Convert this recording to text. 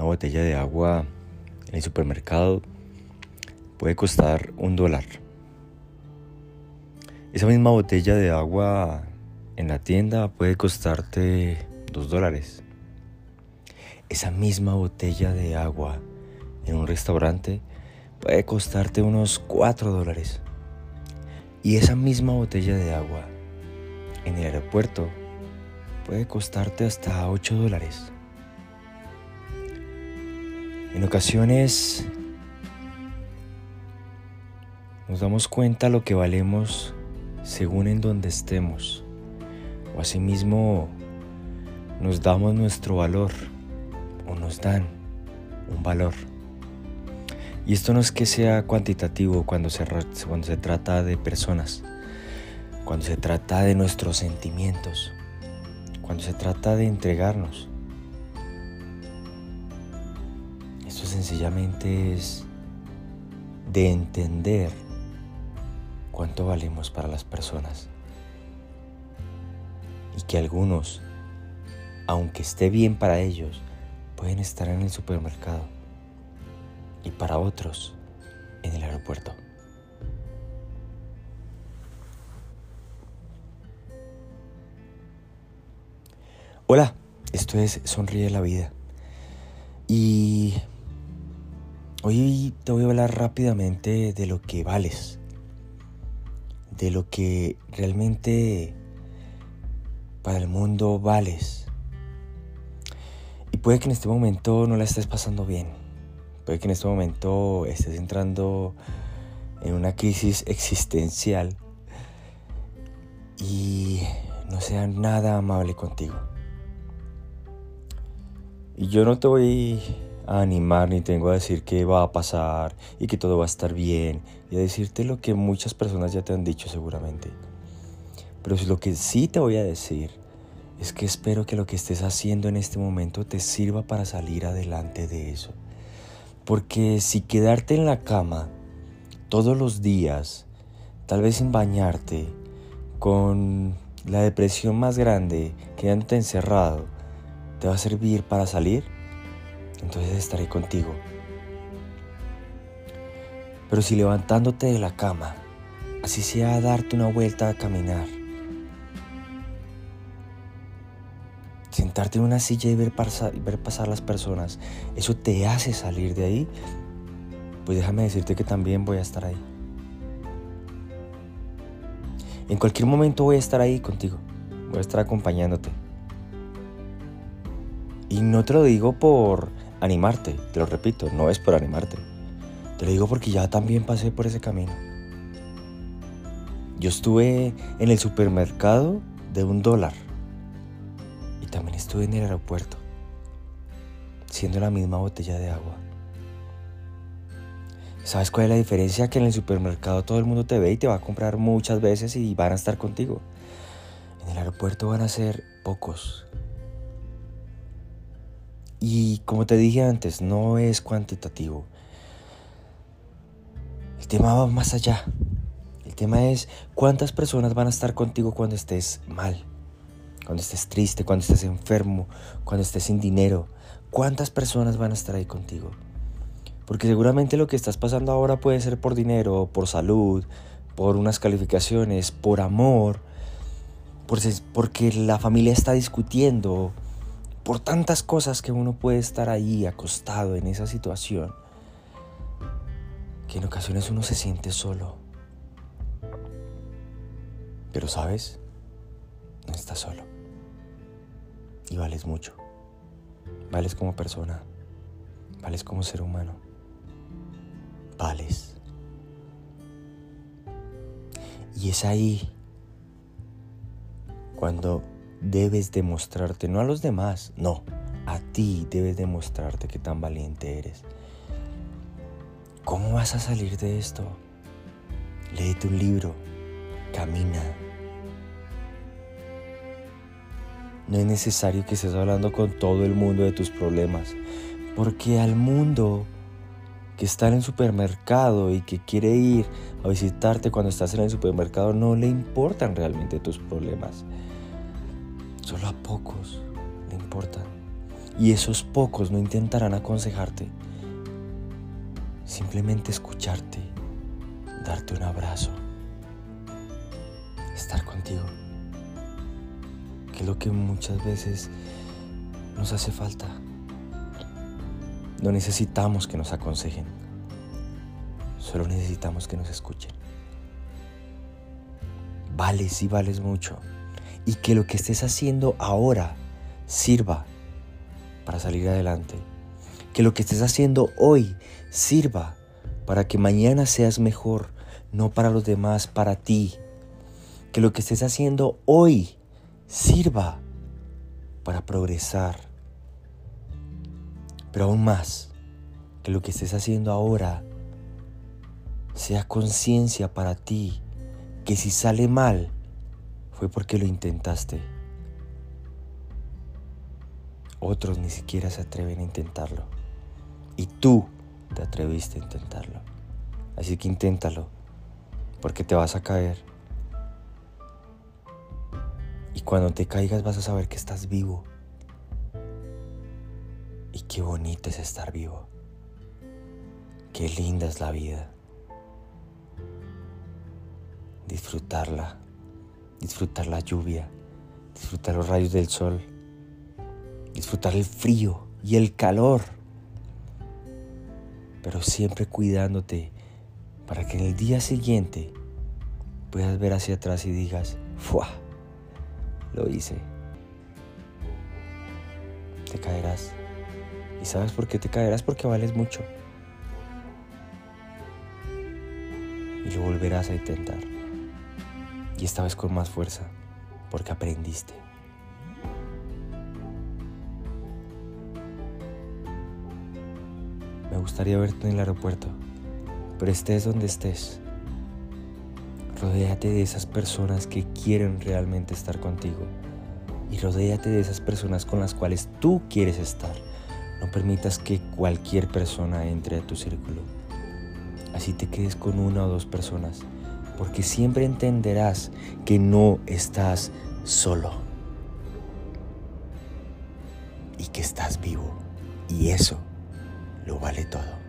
Una botella de agua en el supermercado puede costar un dólar. Esa misma botella de agua en la tienda puede costarte dos dólares. Esa misma botella de agua en un restaurante puede costarte unos cuatro dólares. Y esa misma botella de agua en el aeropuerto puede costarte hasta 8 dólares. En ocasiones nos damos cuenta lo que valemos según en donde estemos. O asimismo nos damos nuestro valor o nos dan un valor. Y esto no es que sea cuantitativo cuando se, cuando se trata de personas, cuando se trata de nuestros sentimientos, cuando se trata de entregarnos. Sencillamente es de entender cuánto valemos para las personas. Y que algunos, aunque esté bien para ellos, pueden estar en el supermercado y para otros en el aeropuerto. Hola, esto es Sonríe la Vida. Y hoy te voy a hablar rápidamente de lo que vales, de lo que realmente para el mundo vales. Y puede que en este momento no la estés pasando bien, puede que en este momento estés entrando en una crisis existencial y no sea nada amable contigo. Y yo no te voy a animar ni tengo a decir que va a pasar y que todo va a estar bien y a decirte lo que muchas personas ya te han dicho seguramente. Pero lo que sí te voy a decir es que espero que lo que estés haciendo en este momento te sirva para salir adelante de eso. Porque si quedarte en la cama todos los días, tal vez sin bañarte, con la depresión más grande, quedándote encerrado, te va a servir para salir, entonces estaré contigo. Pero si levantándote de la cama, así sea darte una vuelta a caminar, sentarte en una silla y ver ver pasar las personas, eso te hace salir de ahí, pues déjame decirte que también voy a estar ahí. En cualquier momento voy a estar ahí contigo, voy a estar acompañándote. Y no te lo digo por animarte, te lo repito, no es por animarte. Te lo digo porque ya también pasé por ese camino. Yo estuve en el supermercado de un dólar y también estuve en el aeropuerto, siendo la misma botella de agua. ¿Sabes cuál es la diferencia? Que en el supermercado todo el mundo te ve y te va a comprar muchas veces y van a estar contigo. En el aeropuerto van a ser pocos y como te dije antes, no es cuantitativo. El tema va más allá. El tema es cuántas personas van a estar contigo cuando estés mal, cuando estés triste, cuando estés enfermo, cuando estés sin dinero. ¿Cuántas personas van a estar ahí contigo? Porque seguramente lo que estás pasando ahora puede ser por dinero, por salud, por unas calificaciones, por amor, porque la familia está discutiendo, por tantas cosas que uno puede estar ahí acostado en esa situación, que en ocasiones uno se siente solo. Pero sabes, no estás solo. Y vales mucho. Vales como persona. Vales como ser humano. Vales. Y es ahí cuando debes demostrarte, no a los demás, no, a ti debes demostrarte que tan valiente eres. ¿Cómo vas a salir de esto? Léete un libro, camina. No es necesario que estés hablando con todo el mundo de tus problemas, porque al mundo que está en el supermercado y que quiere ir a visitarte cuando estás en el supermercado no le importan realmente tus problemas. Solo a pocos le importan. Y esos pocos no intentarán aconsejarte, simplemente escucharte, darte un abrazo, estar contigo, que es lo que muchas veces nos hace falta. No necesitamos que nos aconsejen, solo necesitamos que nos escuchen. Vales y vales mucho y que lo que estés haciendo ahora sirva para salir adelante. Que lo que estés haciendo hoy sirva para que mañana seas mejor, no para los demás, para ti. Que lo que estés haciendo hoy sirva para progresar. Pero aún más, que lo que estés haciendo ahora sea conciencia para ti, que si sale mal, fue porque lo intentaste. Otros ni siquiera se atreven a intentarlo. Y tú te atreviste a intentarlo. Así que inténtalo, porque te vas a caer. Y cuando te caigas vas a saber que estás vivo. Y qué bonito es estar vivo. Qué linda es la vida. Disfrutarla disfrutar la lluvia, disfrutar los rayos del sol, disfrutar el frío y el calor, pero siempre cuidándote para que en el día siguiente puedas ver hacia atrás y digas, ¡fua! Lo hice. Te caerás. ¿Y sabes por qué te caerás? Porque vales mucho. Y lo volverás a intentar y esta vez con más fuerza, porque aprendiste. Me gustaría verte en el aeropuerto, pero estés donde estés. Rodéate de esas personas que quieren realmente estar contigo y rodéate de esas personas con las cuales tú quieres estar. No permitas que cualquier persona entre a tu círculo. Así te quedes con una o dos personas porque siempre entenderás que no estás solo y que estás vivo y eso lo vale todo.